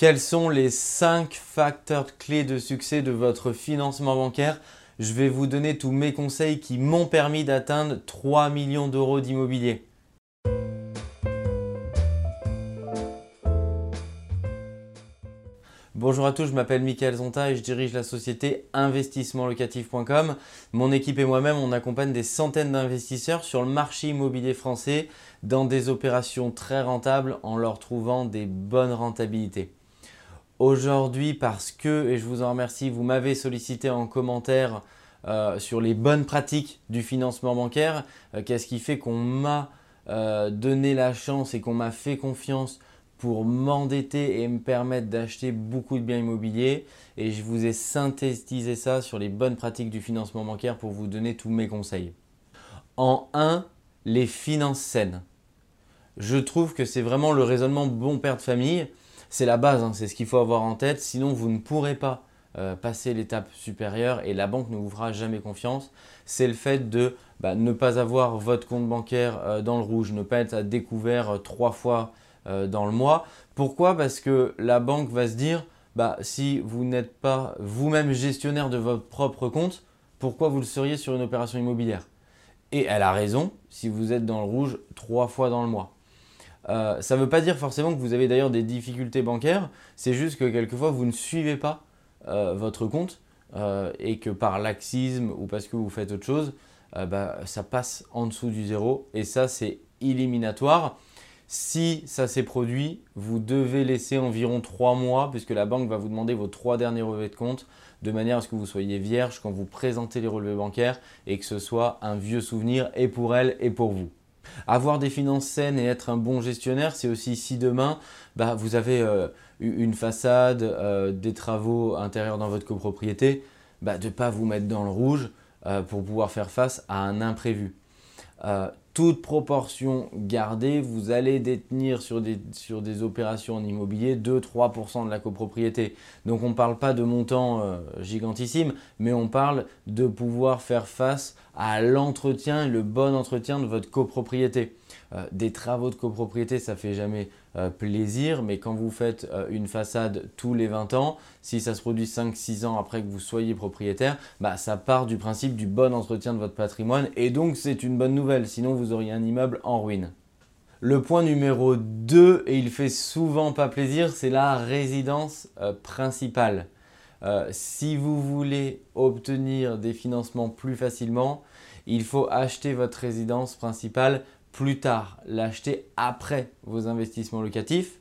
Quels sont les 5 facteurs clés de succès de votre financement bancaire? Je vais vous donner tous mes conseils qui m'ont permis d'atteindre 3 millions d'euros d'immobilier. Bonjour à tous, je m'appelle Mickaël Zonta et je dirige la société investissementlocatif.com. Mon équipe et moi-même, on accompagne des centaines d'investisseurs sur le marché immobilier français dans des opérations très rentables en leur trouvant des bonnes rentabilités. Aujourd'hui, parce que, et je vous en remercie, vous m'avez sollicité en commentaire euh, sur les bonnes pratiques du financement bancaire, euh, qu'est-ce qui fait qu'on m'a euh, donné la chance et qu'on m'a fait confiance pour m'endetter et me permettre d'acheter beaucoup de biens immobiliers? Et je vous ai synthétisé ça sur les bonnes pratiques du financement bancaire pour vous donner tous mes conseils. En 1, les finances saines. Je trouve que c'est vraiment le raisonnement bon père de famille c'est la base, hein, c'est ce qu'il faut avoir en tête. Sinon, vous ne pourrez pas euh, passer l'étape supérieure et la banque ne vous fera jamais confiance. C'est le fait de bah, ne pas avoir votre compte bancaire euh, dans le rouge, ne pas être à découvert euh, trois fois dans le mois. Pourquoi? Parce que la banque va se dire, bah, si vous n'êtes pas vous-même gestionnaire de votre propre compte, pourquoi vous le seriez sur une opération immobilière? Et elle a raison si vous êtes dans le rouge trois fois dans le mois. Euh, ça ne veut pas dire forcément que vous avez d'ailleurs des difficultés bancaires, c'est juste que quelquefois vous ne suivez pas euh, votre compte euh, et que par laxisme ou parce que vous faites autre chose, bah, ça passe en dessous du zéro et ça c'est éliminatoire. Si ça s'est produit, vous devez laisser environ 3 mois puisque la banque va vous demander vos trois derniers relevés de compte de manière à ce que vous soyez vierge quand vous présentez les relevés bancaires et que ce soit un vieux souvenir et pour elle et pour vous. Avoir des finances saines et être un bon gestionnaire, c'est aussi si demain, bah, vous avez euh, une façade, euh, des travaux intérieurs dans votre copropriété, bah, de ne pas vous mettre dans le rouge euh, pour pouvoir faire face à un imprévu toute proportion gardée, vous allez détenir sur des, opérations en immobilier 2-3% de la copropriété. Donc on ne parle pas de montants euh, mais on parle de pouvoir faire face à l'entretien, le bon entretien de votre copropriété. Euh, des travaux de copropriété, ça fait jamais plaisir, mais quand vous faites euh, une façade tous les 20 ans, si ça se produit 5-6 ans après que vous soyez propriétaire, bah, ça part du principe du bon entretien de votre patrimoine et donc c'est une bonne nouvelle, sinon vous auriez un immeuble en ruine. Le point numéro 2, et il fait souvent pas plaisir, c'est la résidence principale. si vous voulez obtenir des financements plus facilement, il faut acheter votre résidence principale plus tard, l'acheter après vos investissements locatifs.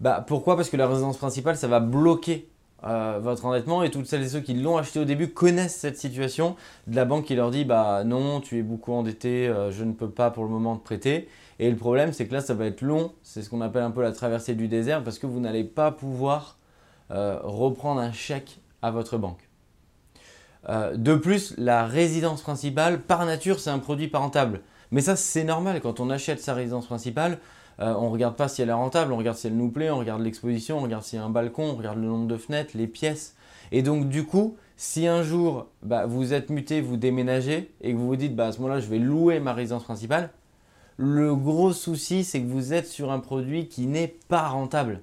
Bah, pourquoi? Parce que la résidence principale, ça va bloquer euh, votre endettement et toutes celles et ceux qui l'ont acheté au début connaissent cette situation de la banque qui leur dit bah non, tu es beaucoup endetté, euh, je ne peux pas pour le moment te prêter. Et le problème, c'est que là, ça va être long. C'est ce qu'on appelle un peu la traversée du désert parce que vous n'allez pas pouvoir euh, reprendre un chèque à votre banque. de plus, la résidence principale, par nature, c'est un produit pas rentable. Mais ça, c'est normal. Quand on achète sa résidence principale, euh, on ne regarde pas si elle est rentable, on regarde si elle nous plaît, on regarde l'exposition, on regarde s'il y a un balcon, on regarde le nombre de fenêtres, les pièces. Et donc, du coup, si un jour bah, vous êtes muté, vous déménagez et que vous vous dites bah, à ce moment-là, je vais louer ma résidence principale, le gros souci, c'est que vous êtes sur un produit qui n'est pas rentable.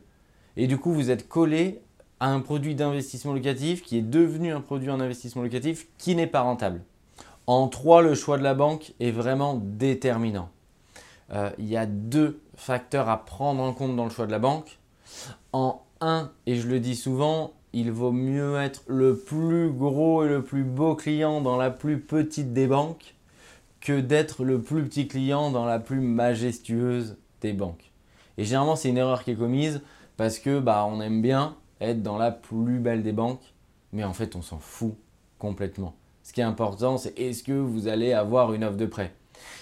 Et du coup, vous êtes collé à un produit d'investissement locatif qui est devenu un produit en investissement locatif qui n'est pas rentable. En 3, le choix de la banque est vraiment déterminant. Euh, il y a deux facteurs à prendre en compte dans le choix de la banque. En 1, et je le dis souvent, il vaut mieux être le plus gros et le plus beau client dans la plus petite des banques que d'être le plus petit client dans la plus majestueuse des banques. Et généralement, c'est une erreur qui est commise parce que bah, on aime bien être dans la plus belle des banques, mais en fait, on s'en fout complètement. Ce qui est important, c'est est-ce que vous allez avoir une offre de prêt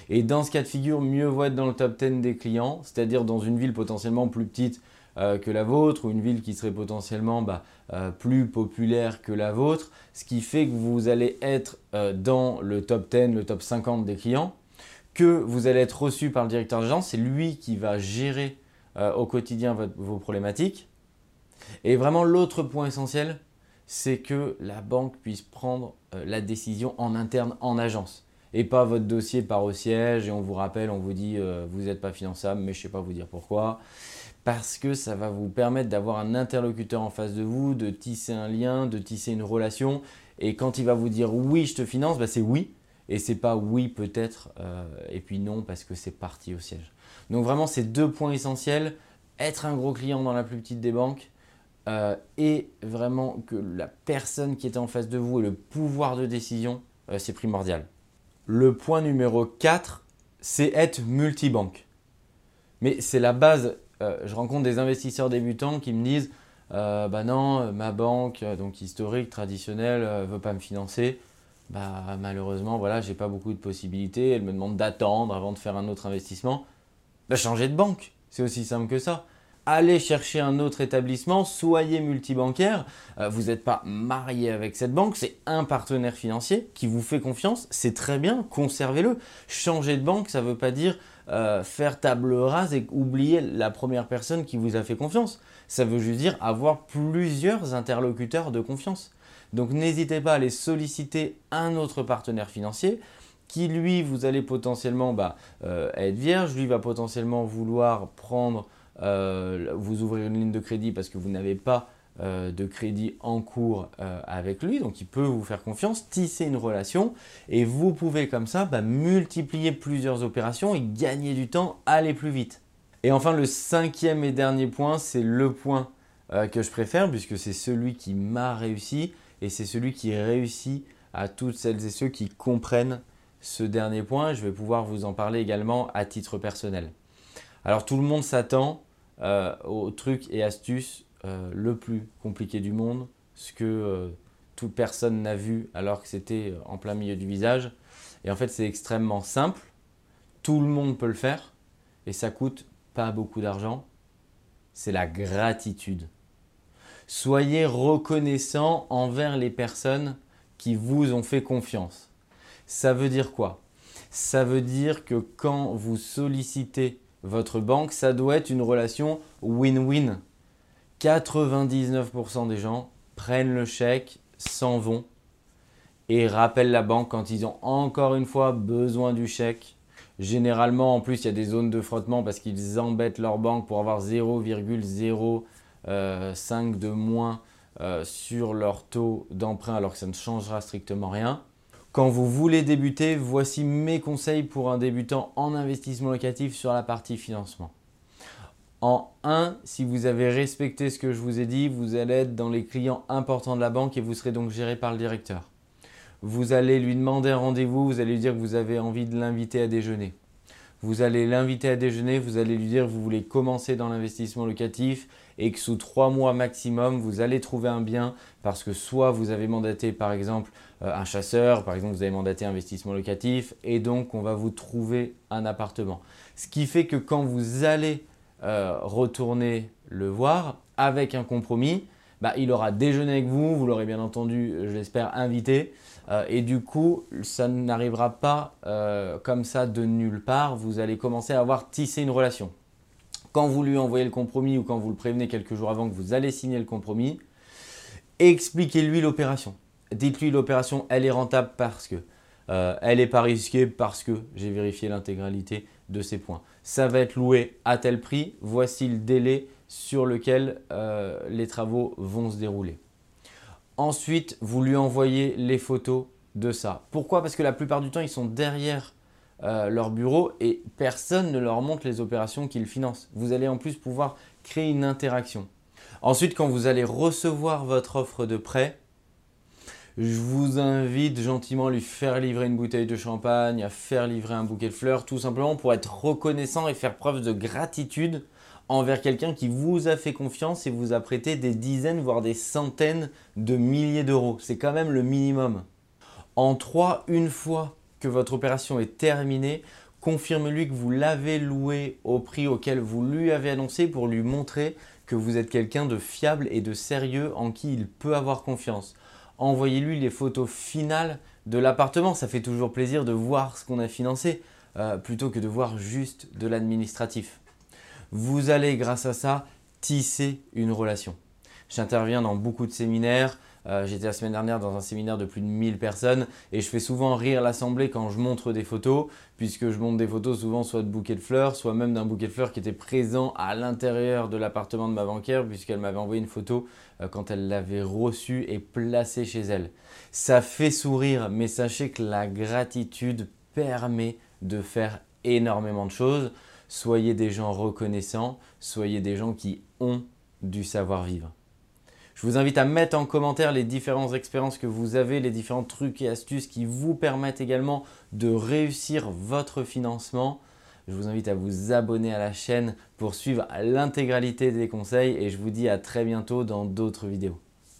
Et dans ce cas de figure, mieux vaut être dans le top 10 des clients, c'est-à-dire dans une ville potentiellement plus petite euh, que la vôtre ou une ville qui serait potentiellement bah, euh, plus populaire que la vôtre, ce qui fait que vous allez être euh, dans le top 10, le top 50 des clients, que vous allez être reçu par le directeur d'agence, c'est lui qui va gérer au quotidien vos problématiques. Et vraiment l'autre point essentiel, c'est que la banque puisse prendre euh, la décision en interne en agence et pas votre dossier part au siège et on vous rappelle, on vous dit euh, vous n'êtes pas finançable, mais je ne sais pas vous dire pourquoi. parce que ça va vous permettre d'avoir un interlocuteur en face de vous, de tisser un lien, de tisser une relation. Et quand il va vous dire oui, je te finance, bah, c'est oui. Et c'est pas oui peut-être euh, et puis non parce que c'est parti au siège. Donc vraiment ces deux points essentiels, être un gros client dans la plus petite des banques euh, et vraiment que la personne qui est en face de vous ait le pouvoir de décision, euh, c'est primordial. Le point numéro 4, c'est être multibanque. Mais c'est la base. je rencontre des investisseurs débutants qui me disent bah non, ma banque, donc historique, traditionnelle, ne veut pas me financer bah, malheureusement, voilà, j'ai pas beaucoup de possibilités. Elle me demande d'attendre avant de faire un autre investissement. Bah, changez de banque, c'est aussi simple que ça. Allez chercher un autre établissement, soyez multibancaire. Euh, vous n'êtes pas marié avec cette banque, c'est un partenaire financier qui vous fait confiance. C'est très bien, conservez-le. Changer de banque, ça ne veut pas dire euh, faire table rase et oublier la première personne qui vous a fait confiance. Ça veut juste dire avoir plusieurs interlocuteurs de confiance. Donc n'hésitez pas à aller solliciter un autre partenaire financier qui lui, vous allez potentiellement bah, euh, être vierge, lui va potentiellement vouloir prendre, vous ouvrir une ligne de crédit parce que vous n'avez pas euh, de crédit en cours avec lui, donc il peut vous faire confiance, tisser une relation et vous pouvez comme ça bah, multiplier plusieurs opérations et gagner du temps, aller plus vite. Et enfin le cinquième et dernier point, c'est le point que je préfère puisque c'est celui qui m'a réussi, et c'est celui qui réussit à toutes celles et ceux qui comprennent ce dernier point. Je vais pouvoir vous en parler également à titre personnel. Alors tout le monde s'attend euh, au truc et astuce euh, le plus compliqué du monde, ce que euh, toute personne n'a vu alors que c'était en plein milieu du visage. Et en fait c'est extrêmement simple, tout le monde peut le faire et ça coûte pas beaucoup d'argent. C'est la gratitude. Soyez reconnaissant envers les personnes qui vous ont fait confiance. Ça veut dire quoi? Ça veut dire que quand vous sollicitez votre banque, ça doit être une relation win-win. 99% des gens prennent le chèque, s'en vont et rappellent la banque quand ils ont encore une fois besoin du chèque. Généralement, en plus, il y a des zones de frottement parce qu'ils embêtent leur banque pour avoir 0,0 5 euh, de moins euh, sur leur taux d'emprunt alors que ça ne changera strictement rien. Quand vous voulez débuter, voici mes conseils pour un débutant en investissement locatif sur la partie financement. En 1, si vous avez respecté ce que je vous ai dit, vous allez être dans les clients importants de la banque et vous serez donc géré par le directeur. Vous allez lui demander un rendez-vous, vous allez lui dire que vous avez envie de l'inviter à déjeuner. Vous allez l'inviter à déjeuner, vous allez lui dire que vous voulez commencer dans l'investissement locatif et que sous trois mois maximum, vous allez trouver un bien parce que soit vous avez mandaté par exemple euh, un chasseur, par exemple vous avez mandaté investissement locatif et donc on va vous trouver un appartement. Ce qui fait que quand vous allez euh, retourner le voir avec un compromis, bah, il aura déjeuné avec vous, vous l'aurez bien entendu, je l'espère, invité. Euh, et du coup, ça n'arrivera pas comme ça de nulle part. Vous allez commencer à avoir tissé une relation quand vous lui envoyez le compromis ou quand vous le prévenez quelques jours avant que vous allez signer le compromis, expliquez-lui l'opération. Dites-lui l'opération, elle est rentable parce que, euh, elle n'est pas risquée parce que j'ai vérifié l'intégralité de ces points. Ça va être loué à tel prix, voici le délai sur lequel euh, les travaux vont se dérouler. Ensuite, vous lui envoyez les photos de ça. Pourquoi? Parce que la plupart du temps, ils sont derrière euh, leur bureau et personne ne leur montre les opérations qu'ils financent. Vous allez en plus pouvoir créer une interaction. Ensuite, quand vous allez recevoir votre offre de prêt, je vous invite gentiment à lui faire livrer une bouteille de champagne, à faire livrer un bouquet de fleurs, tout simplement pour être reconnaissant et faire preuve de gratitude envers quelqu'un qui vous a fait confiance et vous a prêté des dizaines, voire des centaines de milliers d'euros. C'est quand même le minimum. En trois, une fois votre opération est terminée, confirme-lui que vous l'avez loué au prix auquel vous lui avez annoncé pour lui montrer que vous êtes quelqu'un de fiable et de sérieux en qui il peut avoir confiance. Envoyez-lui les photos finales de l'appartement, ça fait toujours plaisir de voir ce qu'on a financé euh, plutôt que de voir juste de l'administratif. Vous allez grâce à ça tisser une relation. J'interviens dans beaucoup de séminaires, Euh, j'étais la semaine dernière dans un séminaire de plus de 1000 personnes et je fais souvent rire l'assemblée quand je montre des photos, puisque je montre des photos souvent soit de bouquets de fleurs, soit même d'un bouquet de fleurs qui était présent à l'intérieur de l'appartement de ma banquière, puisqu'elle m'avait envoyé une photo euh, quand elle l'avait reçu et placé chez elle. Ça fait sourire, mais sachez que la gratitude permet de faire énormément de choses. Soyez des gens reconnaissants, soyez des gens qui ont du savoir-vivre. Je vous invite à mettre en commentaire les différentes expériences que vous avez, les différents trucs et astuces qui vous permettent également de réussir votre financement. Je vous invite à vous abonner à la chaîne pour suivre l'intégralité des conseils et je vous dis à très bientôt dans d'autres vidéos.